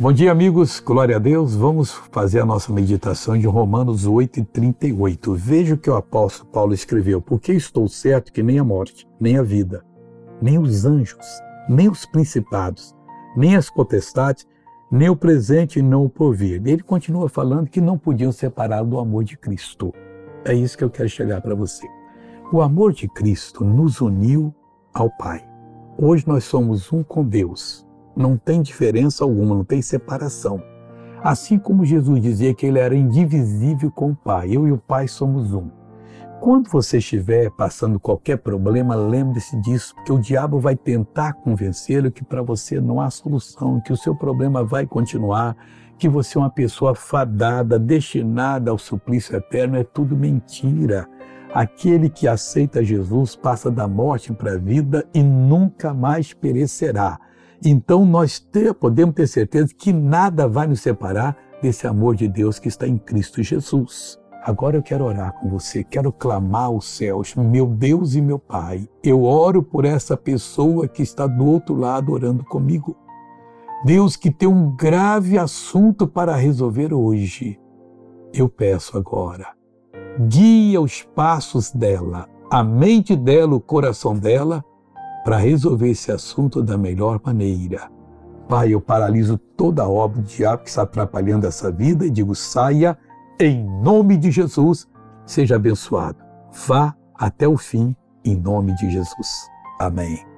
Bom dia, amigos. Glória a Deus. Vamos fazer a nossa meditação de Romanos 8 e 38. Veja o que o apóstolo Paulo escreveu. Porque estou certo que nem a morte, nem a vida, nem os anjos, nem os principados, nem as potestades, nem o presente não o porvir. Ele continua falando que não podiam separar do amor de Cristo. É isso que eu quero chegar para você. O amor de Cristo nos uniu ao Pai. Hoje nós somos um com Deus não tem diferença alguma, não tem separação. Assim como Jesus dizia que ele era indivisível com o Pai, eu e o Pai somos um. Quando você estiver passando qualquer problema, lembre-se disso, porque o diabo vai tentar convencê-lo que para você não há solução, que o seu problema vai continuar, que você é uma pessoa fadada, destinada ao suplício eterno, é tudo mentira. Aquele que aceita Jesus passa da morte para a vida e nunca mais perecerá. Então nós ter, podemos ter certeza que nada vai nos separar desse amor de Deus que está em Cristo Jesus. Agora eu quero orar com você, quero clamar aos céus, meu Deus e meu Pai. Eu oro por essa pessoa que está do outro lado orando comigo. Deus que tem um grave assunto para resolver hoje. Eu peço agora, guia os passos dela, a mente dela, o coração dela, para resolver esse assunto da melhor maneira. Pai, eu paraliso toda a obra do diabo que está atrapalhando essa vida e digo: saia em nome de Jesus, seja abençoado. Vá até o fim em nome de Jesus. Amém.